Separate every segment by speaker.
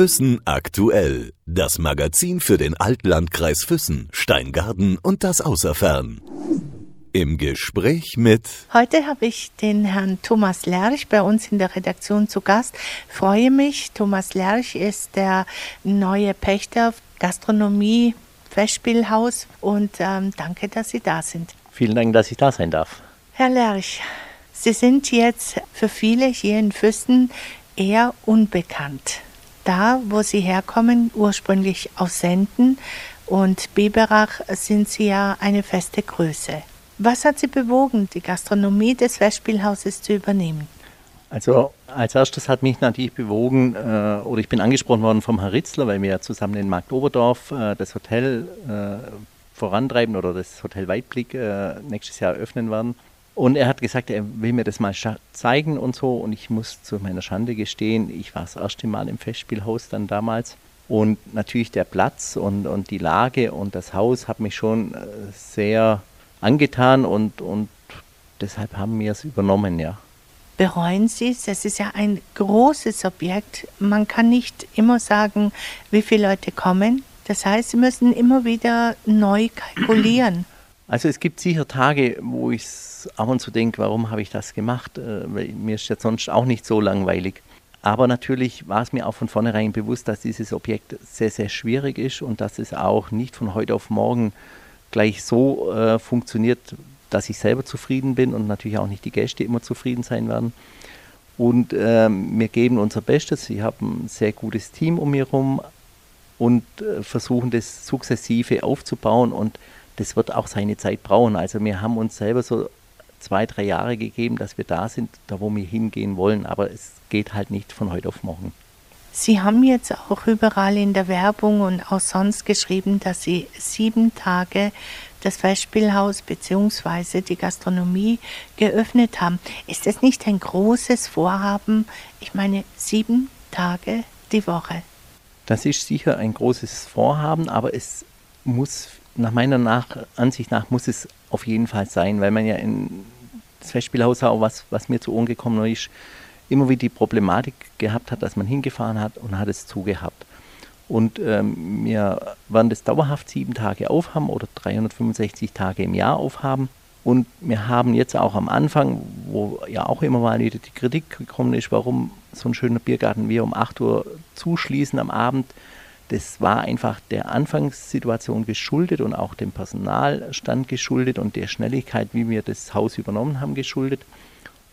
Speaker 1: Füssen aktuell. Das Magazin für den Altlandkreis Füssen, Steingarten und das Außerfern. Im Gespräch mit.
Speaker 2: Heute habe ich den Herrn Thomas Lerch bei uns in der Redaktion zu Gast. Freue mich. Thomas Lerch ist der neue Pächter Gastronomie Festspielhaus und ähm, danke, dass Sie da sind.
Speaker 3: Vielen Dank, dass ich da sein darf.
Speaker 2: Herr Lerch, Sie sind jetzt für viele hier in Füssen eher unbekannt. Da, wo Sie herkommen, ursprünglich aus Senden und Biberach, sind Sie ja eine feste Größe. Was hat Sie bewogen, die Gastronomie des Festspielhauses zu übernehmen?
Speaker 3: Also als erstes hat mich natürlich bewogen, äh, oder ich bin angesprochen worden vom Herrn Ritzler, weil wir ja zusammen in Markt Oberdorf äh, das Hotel äh, vorantreiben oder das Hotel Weitblick äh, nächstes Jahr eröffnen werden. Und er hat gesagt, er will mir das mal zeigen und so. Und ich muss zu meiner Schande gestehen, ich war das erste Mal im Festspielhaus dann damals. Und natürlich der Platz und, und die Lage und das Haus hat mich schon äh, sehr angetan und, und deshalb haben wir es übernommen, ja.
Speaker 2: Bereuen Sie es? Es ist ja ein großes Objekt. Man kann nicht immer sagen, wie viele Leute kommen. Das heißt, Sie müssen immer wieder neu kalkulieren.
Speaker 3: Also es gibt sicher Tage, wo ich ab und zu denke, warum habe ich das gemacht? Äh, mir ist ja sonst auch nicht so langweilig. Aber natürlich war es mir auch von vornherein bewusst, dass dieses Objekt sehr, sehr schwierig ist und dass es auch nicht von heute auf morgen gleich so äh, funktioniert, dass ich selber zufrieden bin und natürlich auch nicht die Gäste immer zufrieden sein werden. Und ähm, wir geben unser Bestes. Ich habe ein sehr gutes Team um mich herum und äh, versuchen das sukzessive aufzubauen und das wird auch seine Zeit brauchen. Also wir haben uns selber so zwei, drei Jahre gegeben, dass wir da sind, da wo wir hingehen wollen, aber es geht halt nicht von heute auf morgen.
Speaker 2: Sie haben jetzt auch überall in der Werbung und auch sonst geschrieben, dass Sie sieben Tage das Festspielhaus bzw. die Gastronomie geöffnet haben. Ist das nicht ein großes Vorhaben? Ich meine, sieben Tage die Woche.
Speaker 3: Das ist sicher ein großes Vorhaben, aber es muss, nach meiner nach Ansicht nach, muss es auf jeden Fall sein, weil man ja in das Festspielhaus auch was, was mir zu Ohren gekommen ist, immer wieder die Problematik gehabt hat, dass man hingefahren hat und hat es zugehabt. Und ähm, wir werden das dauerhaft sieben Tage aufhaben oder 365 Tage im Jahr aufhaben. Und wir haben jetzt auch am Anfang, wo ja auch immer mal wieder die Kritik gekommen ist, warum so ein schöner Biergarten wir um 8 Uhr zuschließen am Abend. Das war einfach der Anfangssituation geschuldet und auch dem Personalstand geschuldet und der Schnelligkeit, wie wir das Haus übernommen haben, geschuldet.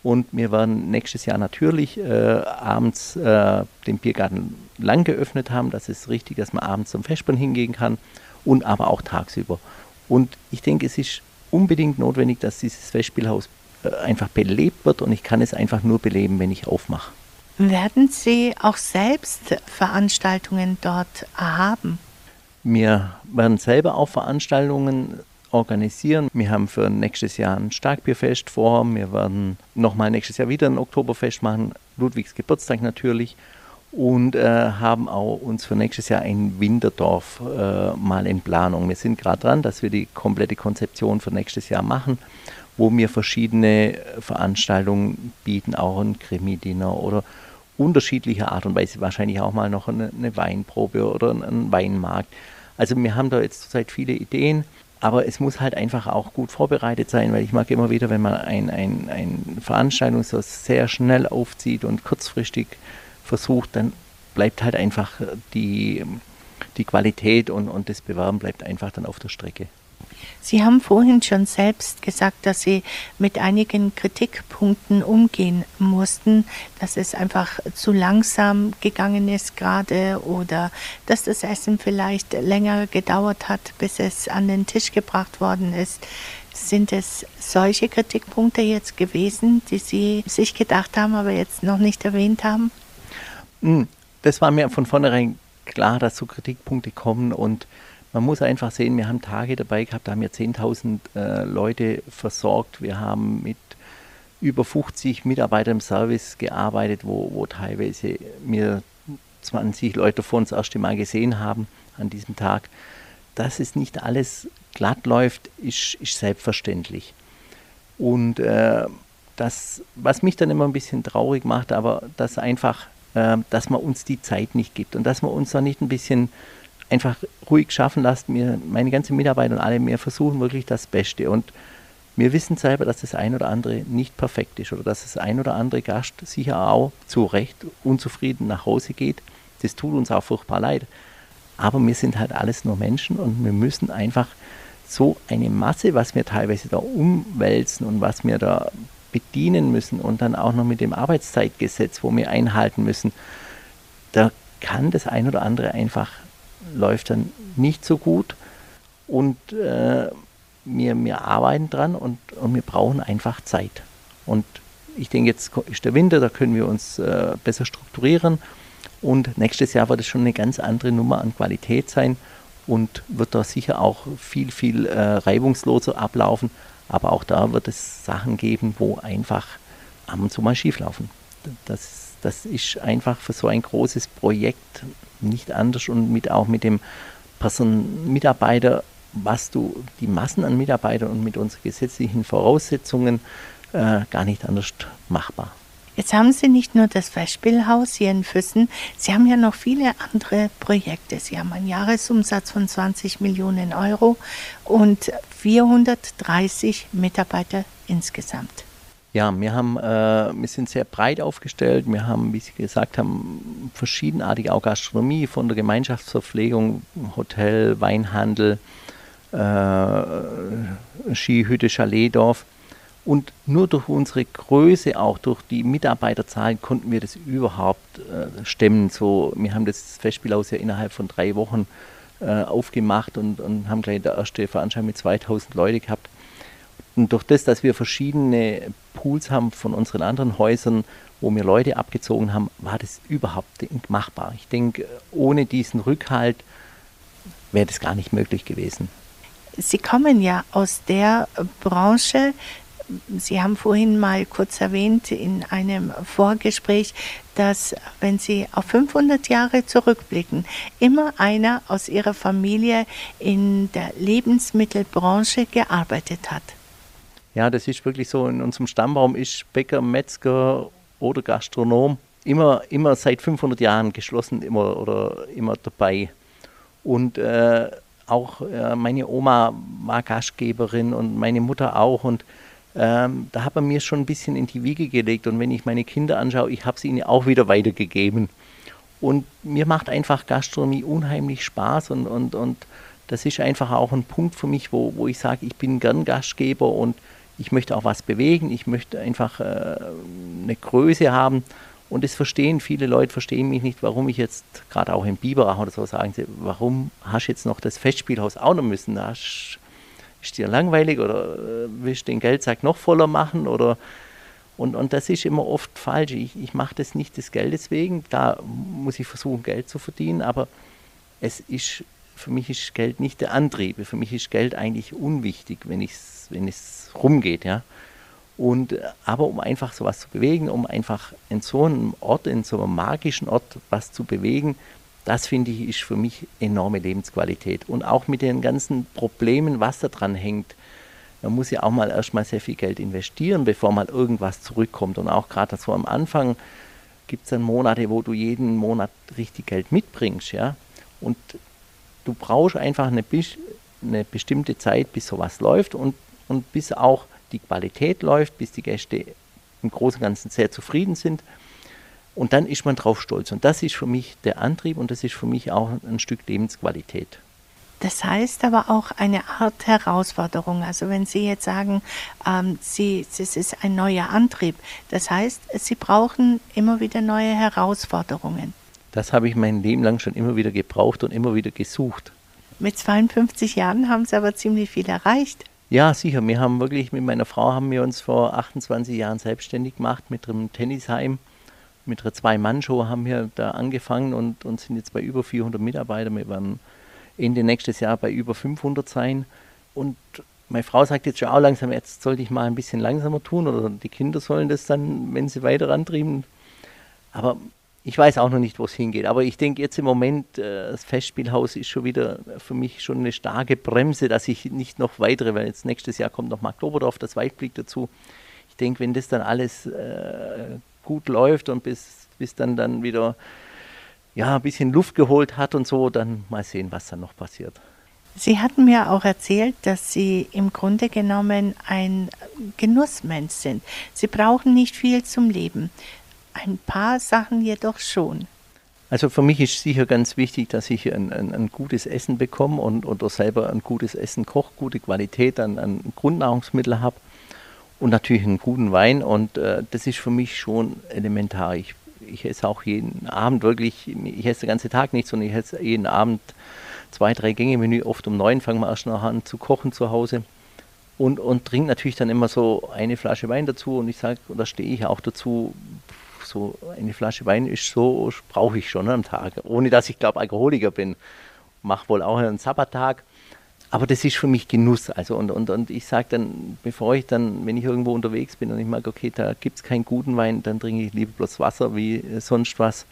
Speaker 3: Und wir werden nächstes Jahr natürlich äh, abends äh, den Biergarten lang geöffnet haben. Das ist richtig, dass man abends zum Festbahn hingehen kann und aber auch tagsüber. Und ich denke, es ist unbedingt notwendig, dass dieses Festspielhaus äh, einfach belebt wird und ich kann es einfach nur beleben, wenn ich aufmache.
Speaker 2: Werden Sie auch selbst Veranstaltungen dort haben?
Speaker 3: Wir werden selber auch Veranstaltungen organisieren. Wir haben für nächstes Jahr ein Starkbierfest vor. Wir werden nochmal nächstes Jahr wieder ein Oktoberfest machen. Ludwigs Geburtstag natürlich. Und äh, haben auch uns für nächstes Jahr ein Winterdorf äh, mal in Planung. Wir sind gerade dran, dass wir die komplette Konzeption für nächstes Jahr machen, wo wir verschiedene Veranstaltungen bieten, auch ein Krimi-Dinner oder unterschiedliche Art und Weise, wahrscheinlich auch mal noch eine, eine Weinprobe oder einen Weinmarkt. Also wir haben da jetzt zurzeit viele Ideen aber es muss halt einfach auch gut vorbereitet sein, weil ich mag immer wieder, wenn man ein, ein, ein Veranstaltung so sehr schnell aufzieht und kurzfristig versucht, dann bleibt halt einfach die, die Qualität und, und das Bewerben bleibt einfach dann auf der Strecke.
Speaker 2: Sie haben vorhin schon selbst gesagt, dass Sie mit einigen Kritikpunkten umgehen mussten, dass es einfach zu langsam gegangen ist gerade oder dass das Essen vielleicht länger gedauert hat, bis es an den Tisch gebracht worden ist. Sind es solche Kritikpunkte jetzt gewesen, die Sie sich gedacht haben, aber jetzt noch nicht erwähnt haben?
Speaker 3: Hm, das war mir von vornherein klar, dass so Kritikpunkte kommen und man muss einfach sehen, wir haben Tage dabei gehabt, da haben wir 10.000 äh, Leute versorgt. Wir haben mit über 50 Mitarbeitern im Service gearbeitet, wo, wo teilweise mir 20 Leute vor uns das erste Mal gesehen haben an diesem Tag. Dass es nicht alles glatt läuft, ist, ist selbstverständlich. Und äh, das, was mich dann immer ein bisschen traurig macht, aber dass einfach äh, dass man uns die Zeit nicht gibt und dass man uns da nicht ein bisschen einfach ruhig schaffen lässt. Mir, meine ganzen Mitarbeiter und alle, wir versuchen wirklich das Beste und wir wissen selber, dass das ein oder andere nicht perfekt ist oder dass das ein oder andere Gast sicher auch zu Recht unzufrieden nach Hause geht. Das tut uns auch furchtbar leid. Aber wir sind halt alles nur Menschen und wir müssen einfach so eine Masse, was wir teilweise da umwälzen und was wir da bedienen müssen und dann auch noch mit dem Arbeitszeitgesetz, wo wir einhalten müssen, da kann das ein oder andere einfach läuft dann nicht so gut und äh, wir, wir arbeiten dran und, und wir brauchen einfach Zeit. Und ich denke, jetzt ist der Winter, da können wir uns äh, besser strukturieren und nächstes Jahr wird es schon eine ganz andere Nummer an Qualität sein und wird da sicher auch viel, viel äh, reibungsloser ablaufen. Aber auch da wird es Sachen geben, wo einfach ab und zu mal schief laufen. Das, das ist einfach für so ein großes Projekt nicht anders und mit auch mit dem Person Mitarbeiter, was du die Massen an Mitarbeitern und mit unseren gesetzlichen Voraussetzungen äh, gar nicht anders machbar.
Speaker 2: Jetzt haben Sie nicht nur das Festspielhaus hier in Füssen, Sie haben ja noch viele andere Projekte. Sie haben einen Jahresumsatz von 20 Millionen Euro und 430 Mitarbeiter insgesamt.
Speaker 3: Ja, wir, haben, äh, wir sind sehr breit aufgestellt. Wir haben, wie Sie gesagt haben, verschiedenartige auch Gastronomie von der Gemeinschaftsverpflegung, Hotel, Weinhandel, äh, Skihütte, Chaletdorf. Und nur durch unsere Größe, auch durch die Mitarbeiterzahlen, konnten wir das überhaupt äh, stemmen. So, wir haben das Festspielhaus ja innerhalb von drei Wochen äh, aufgemacht und, und haben gleich der erste Veranstaltung mit 2000 Leute gehabt. Und durch das, dass wir verschiedene Pools haben von unseren anderen Häusern, wo wir Leute abgezogen haben, war das überhaupt machbar. Ich denke, ohne diesen Rückhalt wäre das gar nicht möglich gewesen.
Speaker 2: Sie kommen ja aus der Branche, Sie haben vorhin mal kurz erwähnt in einem Vorgespräch, dass wenn Sie auf 500 Jahre zurückblicken, immer einer aus Ihrer Familie in der Lebensmittelbranche gearbeitet hat.
Speaker 3: Ja, das ist wirklich so. In unserem Stammbaum ist Bäcker, Metzger oder Gastronom immer, immer seit 500 Jahren geschlossen immer, oder immer dabei. Und äh, auch äh, meine Oma war Gastgeberin und meine Mutter auch. Und ähm, da hat man mir schon ein bisschen in die Wiege gelegt. Und wenn ich meine Kinder anschaue, ich habe es ihnen auch wieder weitergegeben. Und mir macht einfach Gastronomie unheimlich Spaß und, und, und das ist einfach auch ein Punkt für mich, wo, wo ich sage, ich bin gern Gastgeber und ich möchte auch was bewegen, ich möchte einfach äh, eine Größe haben. Und es verstehen viele Leute, verstehen mich nicht, warum ich jetzt gerade auch im Biberach oder so sagen sie, warum hast du jetzt noch das Festspielhaus auch noch müssen? Da hast ist dir langweilig oder äh, willst du den Geldsack noch voller machen oder und, und das ist immer oft falsch. Ich, ich mache das nicht des Geldes wegen, da muss ich versuchen, Geld zu verdienen, aber es ist, für mich ist Geld nicht der Antrieb. Für mich ist Geld eigentlich unwichtig, wenn, ich's, wenn es rumgeht, ja. Und, aber um einfach sowas zu bewegen, um einfach in so einem Ort, in so einem magischen Ort was zu bewegen, das finde ich ist für mich enorme Lebensqualität. Und auch mit den ganzen Problemen, was da dran hängt. Man muss ja auch mal erstmal sehr viel Geld investieren, bevor mal irgendwas zurückkommt. Und auch gerade so am Anfang gibt es dann Monate, wo du jeden Monat richtig Geld mitbringst. Ja? Und du brauchst einfach eine, eine bestimmte Zeit, bis sowas läuft und, und bis auch die Qualität läuft, bis die Gäste im Großen und Ganzen sehr zufrieden sind. Und dann ist man drauf stolz. Und das ist für mich der Antrieb und das ist für mich auch ein Stück Lebensqualität.
Speaker 2: Das heißt aber auch eine Art Herausforderung. Also wenn Sie jetzt sagen, ähm, Sie, es ist ein neuer Antrieb, das heißt, Sie brauchen immer wieder neue Herausforderungen.
Speaker 3: Das habe ich mein Leben lang schon immer wieder gebraucht und immer wieder gesucht.
Speaker 2: Mit 52 Jahren haben Sie aber ziemlich viel erreicht.
Speaker 3: Ja, sicher. Wir haben wirklich mit meiner Frau haben wir uns vor 28 Jahren selbstständig gemacht mit einem Tennisheim mit einer Zwei-Mann-Show haben wir da angefangen und, und sind jetzt bei über 400 Mitarbeitern. Wir werden Ende nächstes Jahr bei über 500 sein. Und meine Frau sagt jetzt schon auch langsam, jetzt sollte ich mal ein bisschen langsamer tun oder die Kinder sollen das dann, wenn sie weiter antrieben. Aber ich weiß auch noch nicht, wo es hingeht. Aber ich denke jetzt im Moment, äh, das Festspielhaus ist schon wieder für mich schon eine starke Bremse, dass ich nicht noch weitere, weil jetzt nächstes Jahr kommt noch Mark das Weitblick dazu. Ich denke, wenn das dann alles äh, gut läuft und bis bis dann dann wieder ja, ein bisschen Luft geholt hat und so, dann mal sehen, was dann noch passiert.
Speaker 2: Sie hatten mir auch erzählt, dass Sie im Grunde genommen ein Genussmensch sind. Sie brauchen nicht viel zum Leben. Ein paar Sachen jedoch schon.
Speaker 3: Also für mich ist sicher ganz wichtig, dass ich ein, ein, ein gutes Essen bekomme und oder selber ein gutes Essen koche, gute Qualität an, an Grundnahrungsmittel habe und natürlich einen guten Wein. Und äh, das ist für mich schon elementar. Ich, ich esse auch jeden Abend wirklich, ich esse den ganzen Tag nicht, sondern ich esse jeden Abend zwei, drei Gänge Menü. Oft um neun fangen wir erst nachher an zu kochen zu Hause. Und, und trinke natürlich dann immer so eine Flasche Wein dazu. Und ich sage, oder stehe ich auch dazu, so eine Flasche Wein ist so, brauche ich schon am Tag. Ohne dass ich glaube, Alkoholiker bin. Mache wohl auch einen Sabbattag. Aber das ist für mich Genuss. Also und, und, und ich sage dann, bevor ich dann, wenn ich irgendwo unterwegs bin und ich merke, okay, da gibt es keinen guten Wein, dann trinke ich lieber bloß Wasser wie sonst was.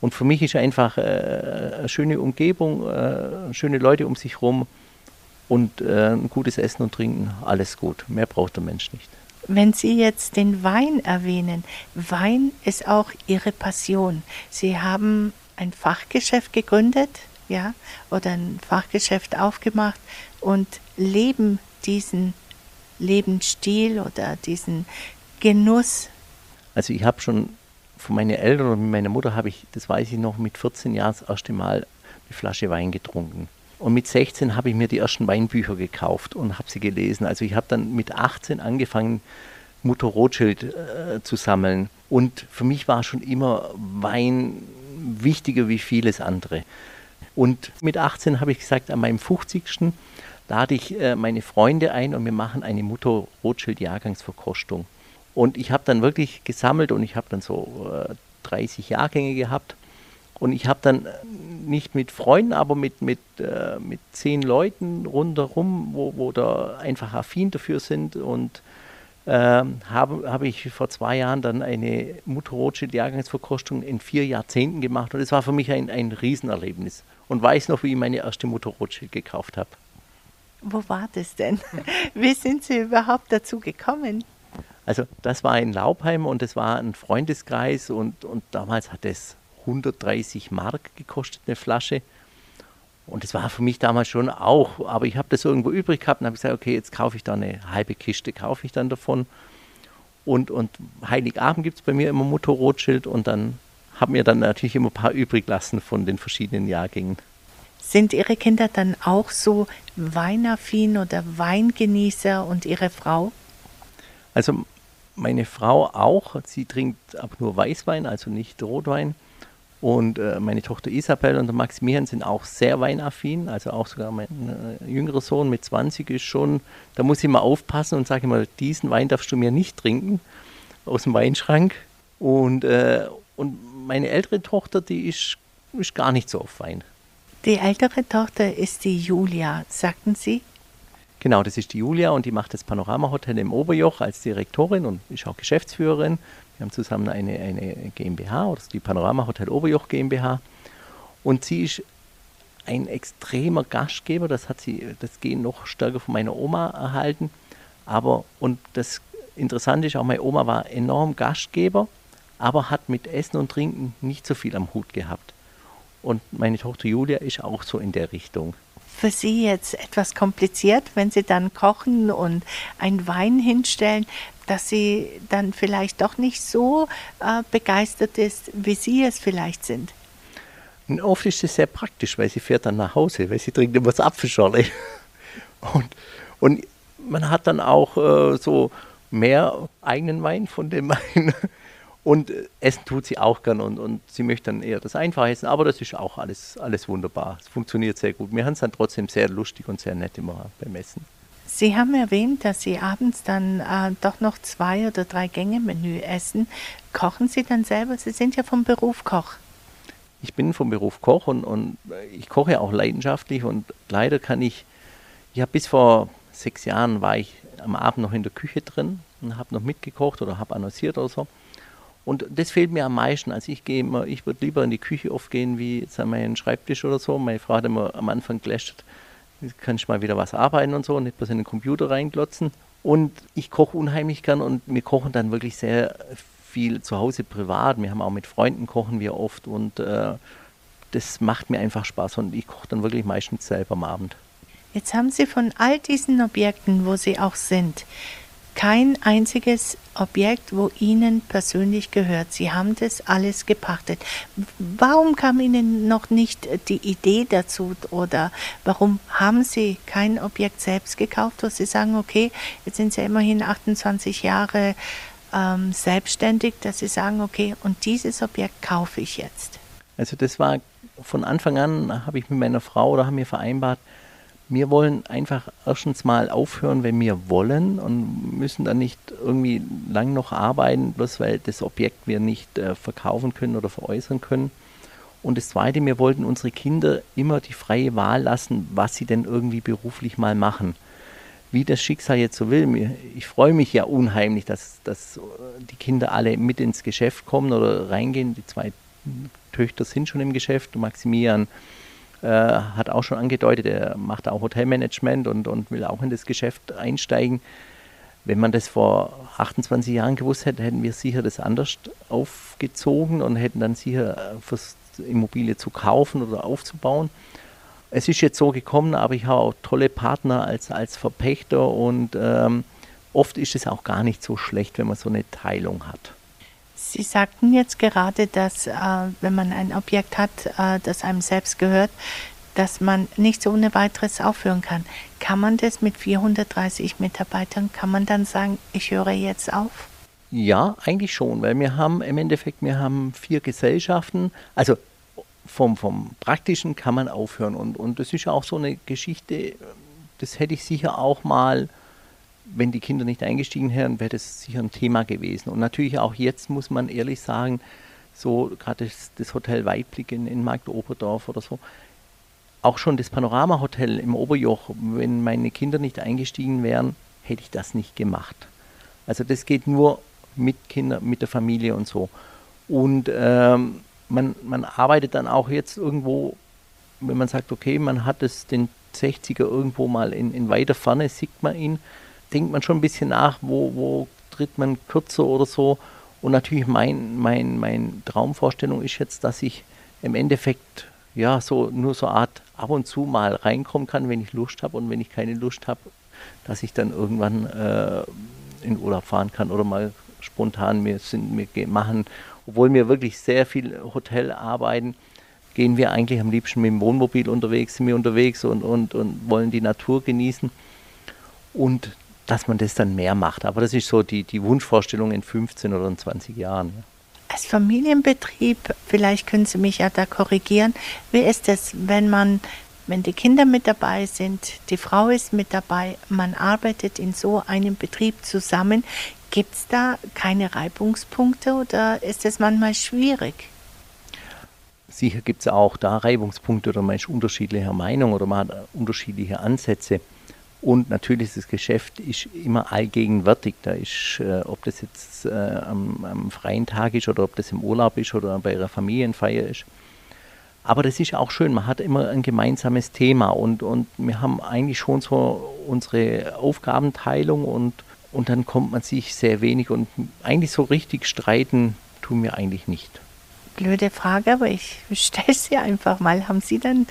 Speaker 3: Und für mich ist einfach äh, eine schöne Umgebung, äh, schöne Leute um sich herum und äh, ein gutes Essen und Trinken, alles gut. Mehr braucht der Mensch nicht.
Speaker 2: Wenn Sie jetzt den Wein erwähnen, Wein ist auch Ihre Passion. Sie haben ein Fachgeschäft gegründet, ja, oder ein Fachgeschäft aufgemacht und leben diesen Lebensstil oder diesen Genuss.
Speaker 3: Also ich habe schon von meinen Eltern und meiner Mutter habe ich, das weiß ich noch, mit 14 Jahren das erste Mal eine Flasche Wein getrunken. Und mit 16 habe ich mir die ersten Weinbücher gekauft und habe sie gelesen. Also ich habe dann mit 18 angefangen, Mutter Rothschild äh, zu sammeln. Und für mich war schon immer Wein wichtiger wie vieles andere. Und mit 18 habe ich gesagt, an meinem 50. lade ich äh, meine Freunde ein und wir machen eine Mutter Rothschild Jahrgangsverkostung. Und ich habe dann wirklich gesammelt und ich habe dann so äh, 30 Jahrgänge gehabt. Und ich habe dann äh, nicht mit Freunden, aber mit, mit, äh, mit zehn Leuten rundherum, wo, wo da einfach affin dafür sind. Und äh, habe, habe ich vor zwei Jahren dann eine Mutter Rothschild Jahrgangsverkostung in vier Jahrzehnten gemacht. Und es war für mich ein, ein Riesenerlebnis. Und weiß noch, wie ich meine erste Mutter Rothschild gekauft habe.
Speaker 2: Wo war das denn? Wie sind Sie überhaupt dazu gekommen?
Speaker 3: Also das war in Laubheim und es war ein Freundeskreis und, und damals hat es 130 Mark gekostet, eine Flasche. Und das war für mich damals schon auch, aber ich habe das irgendwo übrig gehabt und habe gesagt, okay, jetzt kaufe ich da eine halbe Kiste, kaufe ich dann davon. Und, und Heiligabend gibt es bei mir immer Mutter Rothschild und dann haben mir dann natürlich immer ein paar übrig lassen von den verschiedenen Jahrgängen.
Speaker 2: Sind Ihre Kinder dann auch so weinaffin oder Weingenießer und Ihre Frau?
Speaker 3: Also meine Frau auch. Sie trinkt aber nur Weißwein, also nicht Rotwein. Und äh, meine Tochter Isabel und der Maximilian sind auch sehr weinaffin. Also auch sogar mein äh, jüngerer Sohn mit 20 ist schon, da muss ich mal aufpassen und sage immer, diesen Wein darfst du mir nicht trinken aus dem Weinschrank. Und, äh, und meine ältere Tochter, die ist, ist gar nicht so auf Wein.
Speaker 2: Die ältere Tochter ist die Julia, sagten Sie?
Speaker 3: Genau, das ist die Julia und die macht das Panorama-Hotel im Oberjoch als Direktorin und ist auch Geschäftsführerin. Wir haben zusammen eine, eine GmbH, oder die Panorama Hotel Oberjoch GmbH. Und sie ist ein extremer Gastgeber, das hat sie, das Gen noch stärker von meiner Oma erhalten. Aber, und das Interessante ist auch, meine Oma war enorm Gastgeber, aber hat mit Essen und Trinken nicht so viel am Hut gehabt. Und meine Tochter Julia ist auch so in der Richtung
Speaker 2: für Sie jetzt etwas kompliziert, wenn Sie dann kochen und einen Wein hinstellen, dass sie dann vielleicht doch nicht so äh, begeistert ist, wie Sie es vielleicht sind?
Speaker 3: Und oft ist es sehr praktisch, weil sie fährt dann nach Hause, weil sie trinkt immer das Apfelschorle. Und, und man hat dann auch äh, so mehr eigenen Wein von dem Wein. Und äh, essen tut sie auch gern und, und sie möchte dann eher das Einfache essen, aber das ist auch alles, alles wunderbar. Es funktioniert sehr gut. Wir haben es dann trotzdem sehr lustig und sehr nett immer beim Essen.
Speaker 2: Sie haben erwähnt, dass Sie abends dann äh, doch noch zwei oder drei Gänge Menü essen. Kochen Sie dann selber? Sie sind ja vom Beruf Koch.
Speaker 3: Ich bin vom Beruf Koch und, und ich koche auch leidenschaftlich und leider kann ich, ja bis vor sechs Jahren war ich am Abend noch in der Küche drin und habe noch mitgekocht oder habe annonciert oder so. Und das fehlt mir am meisten. Also ich gehe immer, ich würde lieber in die Küche oft gehen, wie jetzt an meinen Schreibtisch oder so. Meine Frau hat immer am Anfang gelästert, kann ich mal wieder was arbeiten und so, nicht bloß in den Computer reinglotzen. Und ich koche unheimlich gern und wir kochen dann wirklich sehr viel zu Hause privat. Wir haben auch mit Freunden kochen wir oft und äh, das macht mir einfach Spaß und ich koche dann wirklich meistens selber am Abend.
Speaker 2: Jetzt haben Sie von all diesen Objekten, wo Sie auch sind, kein einziges Objekt, wo Ihnen persönlich gehört. Sie haben das alles gepachtet. Warum kam Ihnen noch nicht die Idee dazu oder warum haben Sie kein Objekt selbst gekauft, wo Sie sagen, okay, jetzt sind Sie immerhin 28 Jahre ähm, selbstständig, dass Sie sagen, okay, und dieses Objekt kaufe ich jetzt?
Speaker 3: Also das war von Anfang an, habe ich mit meiner Frau oder haben wir vereinbart, wir wollen einfach erstens mal aufhören, wenn wir wollen und müssen dann nicht irgendwie lang noch arbeiten, bloß weil das Objekt wir nicht äh, verkaufen können oder veräußern können. Und das Zweite, wir wollten unsere Kinder immer die freie Wahl lassen, was sie denn irgendwie beruflich mal machen. Wie das Schicksal jetzt so will. Ich freue mich ja unheimlich, dass, dass die Kinder alle mit ins Geschäft kommen oder reingehen. Die zwei Töchter sind schon im Geschäft. Maximilian äh, hat auch schon angedeutet, er macht auch Hotelmanagement und, und will auch in das Geschäft einsteigen. Wenn man das vor 28 Jahren gewusst hätte, hätten wir sicher das anders aufgezogen und hätten dann sicher äh, versucht, Immobilie zu kaufen oder aufzubauen. Es ist jetzt so gekommen, aber ich habe auch tolle Partner als, als Verpächter und ähm, oft ist es auch gar nicht so schlecht, wenn man so eine Teilung hat.
Speaker 2: Sie sagten jetzt gerade, dass äh, wenn man ein Objekt hat, äh, das einem selbst gehört, dass man nicht so ohne weiteres aufhören kann. Kann man das mit 430 Mitarbeitern, kann man dann sagen, ich höre jetzt auf?
Speaker 3: Ja, eigentlich schon, weil wir haben im Endeffekt, wir haben vier Gesellschaften, also vom, vom Praktischen kann man aufhören und, und das ist auch so eine Geschichte, das hätte ich sicher auch mal wenn die Kinder nicht eingestiegen wären, wäre das sicher ein Thema gewesen. Und natürlich auch jetzt muss man ehrlich sagen, so gerade das, das, Hotel Weitblick in, in Marktoberdorf oder so, auch schon das Panorama-Hotel im Oberjoch, wenn meine Kinder nicht eingestiegen wären, hätte ich das nicht gemacht. Also das geht nur mit Kindern, mit der Familie und so. Und ähm, man, man arbeitet dann auch jetzt irgendwo, wenn man sagt, okay, man hat es den 60er irgendwo mal in, in weiter Ferne, sieht man ihn, denkt man schon ein bisschen nach, wo, wo tritt man kürzer oder so. Und natürlich mein, mein, mein Traumvorstellung ist jetzt, dass ich im Endeffekt ja so nur so eine Art ab und zu mal reinkommen kann, wenn ich Lust habe und wenn ich keine Lust habe, dass ich dann irgendwann äh, in Urlaub fahren kann oder mal spontan wir sind wir machen, obwohl wir wirklich sehr viel Hotel arbeiten, gehen wir eigentlich am liebsten mit dem Wohnmobil unterwegs, sind wir unterwegs und, und, und wollen die Natur genießen. Und dass man das dann mehr macht. Aber das ist so die, die Wunschvorstellung in 15 oder in 20 Jahren. Ja.
Speaker 2: Als Familienbetrieb, vielleicht können Sie mich ja da korrigieren, wie ist es, wenn man, wenn die Kinder mit dabei sind, die Frau ist mit dabei, man arbeitet in so einem Betrieb zusammen, gibt es da keine Reibungspunkte oder ist es manchmal schwierig?
Speaker 3: Sicher gibt es auch da Reibungspunkte oder man ist unterschiedlicher Meinung oder man hat unterschiedliche Ansätze. Und natürlich ist das Geschäft ist immer allgegenwärtig. Da ist, äh, ob das jetzt äh, am, am, freien Tag ist oder ob das im Urlaub ist oder bei einer Familienfeier ist. Aber das ist auch schön, man hat immer ein gemeinsames Thema und, und wir haben eigentlich schon so unsere Aufgabenteilung und, und dann kommt man sich sehr wenig und eigentlich so richtig streiten tun wir eigentlich nicht.
Speaker 2: Blöde Frage, aber ich stelle sie einfach mal. Haben Sie dann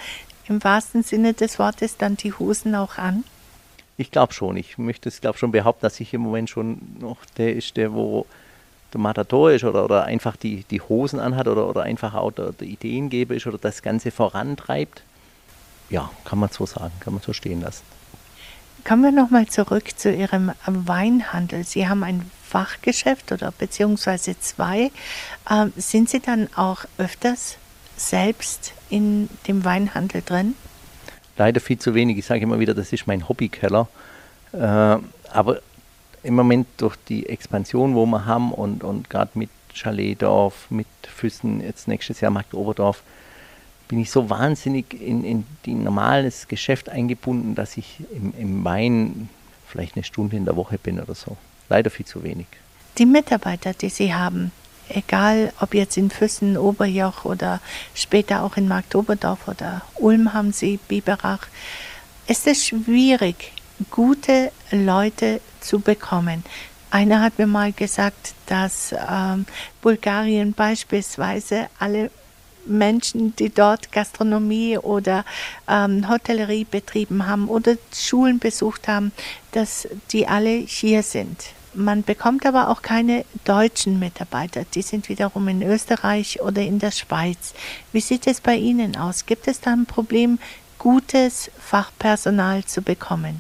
Speaker 2: im wahrsten Sinne des Wortes dann die Hosen auch an?
Speaker 3: Ich glaube schon. Ich möchte es glaube schon behaupten, dass ich im Moment schon noch der ist, der wo der Matador ist oder, oder einfach die, die Hosen anhat oder, oder einfach auch der, der Ideengeber ist oder das Ganze vorantreibt. Ja, kann man so sagen, kann man so stehen lassen.
Speaker 2: Kommen wir nochmal zurück zu Ihrem Weinhandel. Sie haben ein Fachgeschäft oder beziehungsweise zwei. Ähm, sind Sie dann auch öfters selbst in dem Weinhandel drin?
Speaker 3: Leider viel zu wenig. Ich sage immer wieder, das ist mein Hobbykeller. Äh, aber im Moment durch die Expansion, wo wir haben und, und gerade mit Chaletdorf, mit Füssen, jetzt nächstes Jahr Markt Oberdorf, bin ich so wahnsinnig in, in die normales Geschäft eingebunden, dass ich im, im Wein vielleicht eine Stunde in der Woche bin oder so. Leider viel zu wenig.
Speaker 2: Die Mitarbeiter, die Sie haben, egal ob jetzt in Füssen, Oberjoch oder später auch in Marktoberdorf oder Ulm haben sie, Biberach, ist es schwierig, gute Leute zu bekommen. Einer hat mir mal gesagt, dass ähm, Bulgarien beispielsweise alle Menschen, die dort Gastronomie oder ähm, Hotellerie betrieben haben oder Schulen besucht haben, dass die alle hier sind. Man bekommt aber auch keine deutschen Mitarbeiter. Die sind wiederum in Österreich oder in der Schweiz. Wie sieht es bei Ihnen aus? Gibt es da ein Problem, gutes Fachpersonal zu bekommen?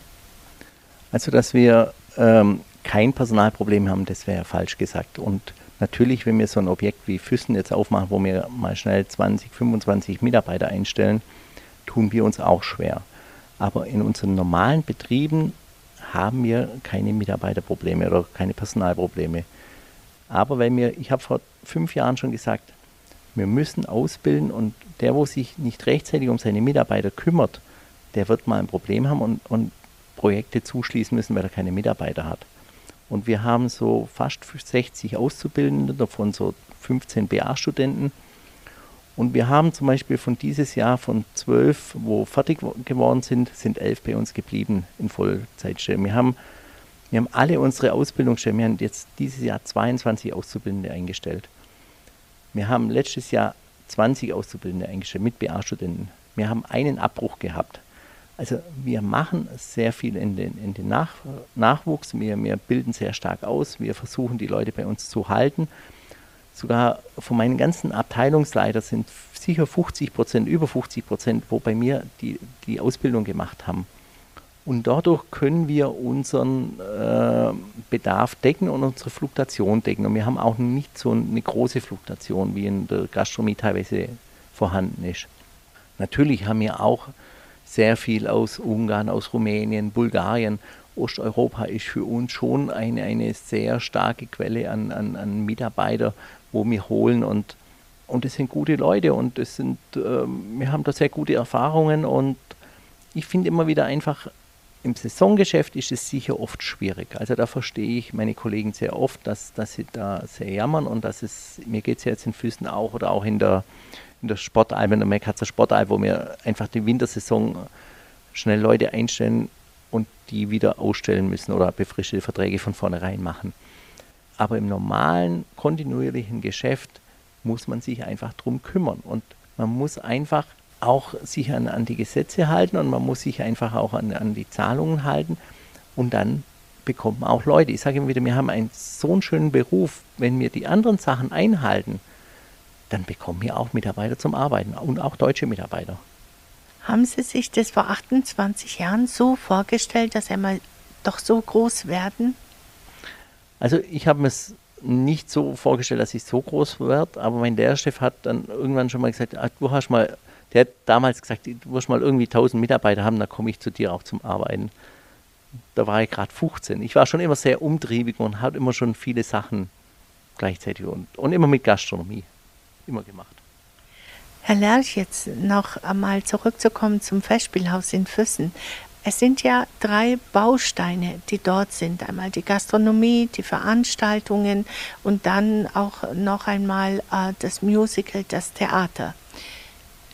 Speaker 3: Also, dass wir ähm, kein Personalproblem haben, das wäre falsch gesagt. Und natürlich, wenn wir so ein Objekt wie Füssen jetzt aufmachen, wo wir mal schnell 20, 25 Mitarbeiter einstellen, tun wir uns auch schwer. Aber in unseren normalen Betrieben haben wir keine Mitarbeiterprobleme oder keine Personalprobleme. Aber weil wir, ich habe vor fünf Jahren schon gesagt, wir müssen ausbilden und der, wo sich nicht rechtzeitig um seine Mitarbeiter kümmert, der wird mal ein Problem haben und, und Projekte zuschließen müssen, weil er keine Mitarbeiter hat. Und wir haben so fast 60 Auszubildende, davon so 15 BA-Studenten. Und wir haben zum Beispiel von dieses Jahr von zwölf, wo fertig geworden sind, sind elf bei uns geblieben in Vollzeitstellen. Wir haben, wir haben alle unsere Ausbildungsstellen, wir haben jetzt dieses Jahr 22 Auszubildende eingestellt. Wir haben letztes Jahr 20 Auszubildende eingestellt mit BA-Studenten. Wir haben einen Abbruch gehabt. Also wir machen sehr viel in den, in den Nach Nachwuchs, wir, wir bilden sehr stark aus, wir versuchen die Leute bei uns zu halten. Sogar von meinen ganzen Abteilungsleitern sind sicher 50 Prozent, über 50 Prozent, wo bei mir die, die Ausbildung gemacht haben. Und dadurch können wir unseren äh, Bedarf decken und unsere Fluktuation decken. Und wir haben auch nicht so eine große Fluktuation, wie in der Gastronomie teilweise vorhanden ist. Natürlich haben wir auch sehr viel aus Ungarn, aus Rumänien, Bulgarien. Osteuropa ist für uns schon eine, eine sehr starke Quelle an, an, an Mitarbeiter, wo wir holen und und es sind gute Leute und es sind, äh, wir haben da sehr gute Erfahrungen und ich finde immer wieder einfach, im Saisongeschäft ist es sicher oft schwierig. Also da verstehe ich meine Kollegen sehr oft, dass, dass sie da sehr jammern und dass es, mir geht es jetzt in Füßen auch oder auch in der, in der Sportalb, in der Mekatzer Sportalb, wo wir einfach die Wintersaison schnell Leute einstellen und die wieder ausstellen müssen oder befristete Verträge von vornherein machen. Aber im normalen, kontinuierlichen Geschäft muss man sich einfach drum kümmern und man muss einfach auch sich an, an die Gesetze halten und man muss sich einfach auch an, an die Zahlungen halten und dann bekommt man auch Leute. Ich sage immer wieder, wir haben einen so einen schönen Beruf, wenn wir die anderen Sachen einhalten, dann bekommen wir auch Mitarbeiter zum Arbeiten und auch deutsche Mitarbeiter.
Speaker 2: Haben Sie sich das vor 28 Jahren so vorgestellt, dass Sie mal doch so groß werden?
Speaker 3: Also ich habe mir es nicht so vorgestellt, dass ich so groß werde, aber mein Lehrchef hat dann irgendwann schon mal gesagt, ah, du hast mal, der hat damals gesagt, du wirst mal irgendwie 1000 Mitarbeiter haben, dann komme ich zu dir auch zum Arbeiten. Da war ich gerade 15. Ich war schon immer sehr umtriebig und habe immer schon viele Sachen gleichzeitig und, und immer mit Gastronomie immer gemacht.
Speaker 2: Herr Lerch, jetzt noch einmal zurückzukommen zum Festspielhaus in Füssen. Es sind ja drei Bausteine, die dort sind. Einmal die Gastronomie, die Veranstaltungen und dann auch noch einmal äh, das Musical, das Theater.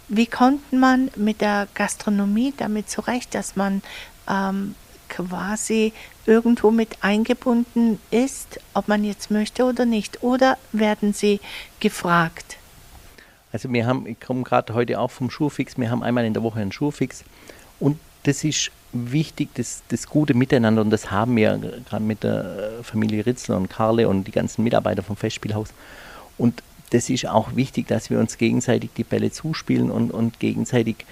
Speaker 2: Wie kommt man mit der Gastronomie damit zurecht, dass man ähm, quasi irgendwo mit eingebunden ist, ob man jetzt möchte oder nicht? Oder werden sie gefragt?
Speaker 3: Also wir haben, ich komme gerade heute auch vom Schulfix, wir haben einmal in der Woche einen Schulfix und das ist wichtig, das, das gute Miteinander und das haben wir gerade mit der Familie Ritzler und Karle und die ganzen Mitarbeiter vom Festspielhaus. Und das ist auch wichtig, dass wir uns gegenseitig die Bälle zuspielen und, und gegenseitig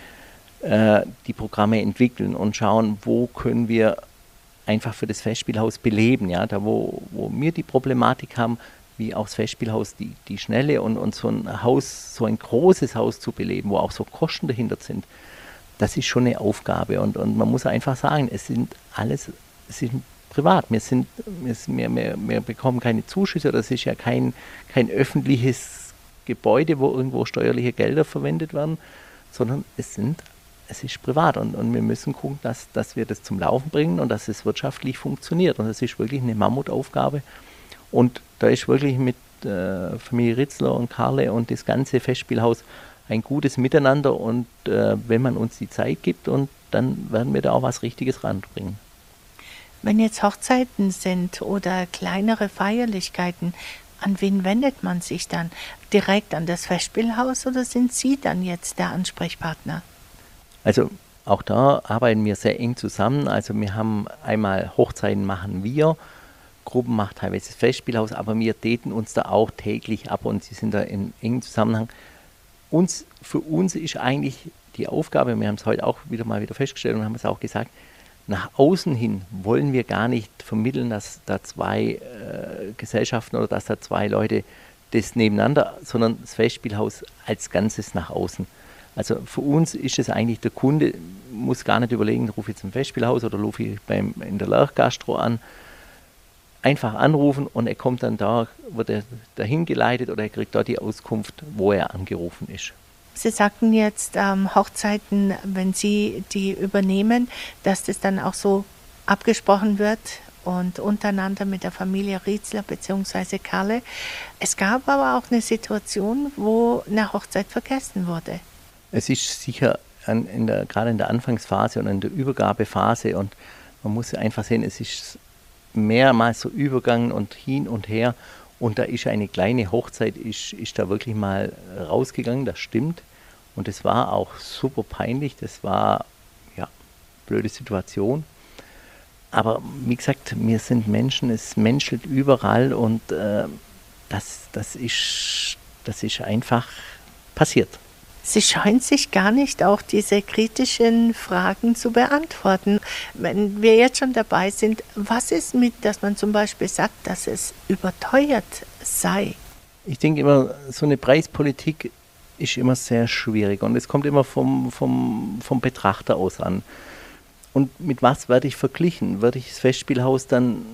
Speaker 3: äh, die Programme entwickeln und schauen, wo können wir einfach für das Festspielhaus beleben. Ja? Da, wo, wo wir die Problematik haben, wie auch das Festspielhaus, die, die Schnelle und, und so ein Haus, so ein großes Haus zu beleben, wo auch so Kosten dahinter sind, das ist schon eine Aufgabe. Und, und man muss einfach sagen, es sind alles, es sind privat. Wir, sind, wir, wir, wir bekommen keine Zuschüsse, das ist ja kein, kein öffentliches Gebäude, wo irgendwo steuerliche Gelder verwendet werden, sondern es sind es ist privat und, und wir müssen gucken, dass, dass wir das zum Laufen bringen und dass es wirtschaftlich funktioniert. Und das ist wirklich eine Mammutaufgabe. Und da ist wirklich mit äh, Familie Ritzler und Karle und das ganze Festspielhaus ein gutes Miteinander und äh, wenn man uns die Zeit gibt und dann werden wir da auch was Richtiges ranbringen.
Speaker 2: Wenn jetzt Hochzeiten sind oder kleinere Feierlichkeiten, an wen wendet man sich dann? Direkt an das Festspielhaus oder sind Sie dann jetzt der Ansprechpartner?
Speaker 3: Also auch da arbeiten wir sehr eng zusammen. Also wir haben einmal Hochzeiten machen wir, Gruppen macht teilweise das Festspielhaus, aber wir daten uns da auch täglich ab und sie sind da in engem Zusammenhang. Uns, für uns ist eigentlich die Aufgabe, wir haben es heute auch wieder mal wieder festgestellt und haben es auch gesagt, nach außen hin wollen wir gar nicht vermitteln, dass da zwei äh, Gesellschaften oder dass da zwei Leute das nebeneinander, sondern das Festspielhaus als Ganzes nach außen. Also für uns ist es eigentlich, der Kunde muss gar nicht überlegen, rufe ich zum Festspielhaus oder rufe ich beim, in der Lerch-Gastro an. Einfach anrufen und er kommt dann da, wird er dahin geleitet oder er kriegt dort die Auskunft, wo er angerufen ist.
Speaker 2: Sie sagten jetzt ähm, Hochzeiten, wenn Sie die übernehmen, dass das dann auch so abgesprochen wird und untereinander mit der Familie Rietzler bzw. Karle. Es gab aber auch eine Situation, wo eine Hochzeit vergessen wurde.
Speaker 3: Es ist sicher an, in der, gerade in der Anfangsphase und in der Übergabephase und man muss einfach sehen, es ist mehrmals so übergangen und hin und her und da ist eine kleine Hochzeit, ist, ist da wirklich mal rausgegangen, das stimmt. Und es war auch super peinlich, das war, ja, blöde Situation. Aber wie gesagt, wir sind Menschen, es menschelt überall und äh, das, das, ist, das ist einfach passiert.
Speaker 2: Sie scheuen sich gar nicht, auch diese kritischen Fragen zu beantworten. Wenn wir jetzt schon dabei sind, was ist mit, dass man zum Beispiel sagt, dass es überteuert sei?
Speaker 3: Ich denke immer, so eine Preispolitik ist immer sehr schwierig und es kommt immer vom, vom, vom Betrachter aus an. Und mit was werde ich verglichen? Werde ich das Festspielhaus dann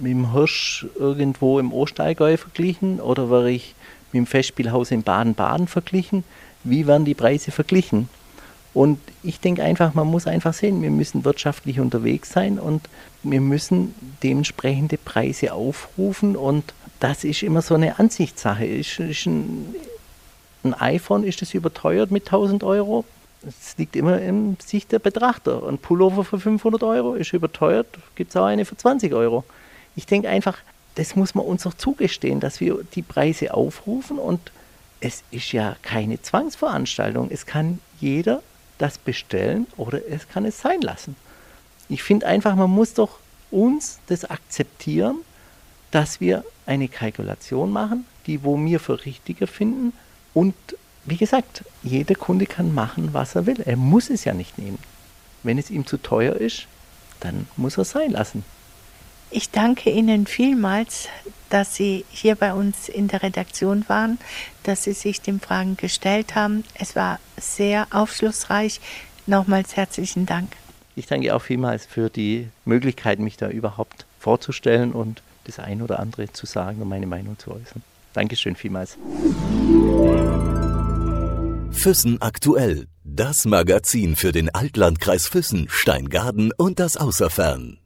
Speaker 3: mit dem Hirsch irgendwo im Ostallgäu verglichen oder werde ich mit dem Festspielhaus in Baden-Baden verglichen? Wie werden die Preise verglichen. Und ich denke einfach, man muss einfach sehen, wir müssen wirtschaftlich unterwegs sein und wir müssen dementsprechende Preise aufrufen und das ist immer so eine Ansichtssache. Ist, ist ein, ein, iPhone, ist das überteuert mit 1000 Euro? Das liegt immer in Sicht der Betrachter. Ein Pullover für 500 Euro ist überteuert, gibt es auch eine für 20 Euro. Ich denke einfach, das muss man uns auch zugestehen, dass wir die Preise aufrufen und es ist ja keine Zwangsveranstaltung. Es kann jeder das bestellen oder es kann es sein lassen. Ich finde einfach, man muss doch uns das akzeptieren, dass wir eine Kalkulation machen, die wo wir für richtiger finden. Und wie gesagt, jeder Kunde kann machen, was er will. Er muss es ja nicht nehmen. Wenn es ihm zu teuer ist, dann muss er es sein lassen.
Speaker 2: Ich danke Ihnen vielmals, dass Sie hier bei uns in der Redaktion waren, dass Sie sich den Fragen gestellt haben. Es war sehr aufschlussreich. Nochmals herzlichen Dank.
Speaker 3: Ich danke auch vielmals für die Möglichkeit, mich da überhaupt vorzustellen und das ein oder andere zu sagen und meine Meinung zu äußern. Dankeschön vielmals.
Speaker 1: Füssen aktuell. Das Magazin für den Altlandkreis Füssen, Steingaden und das Außerfern.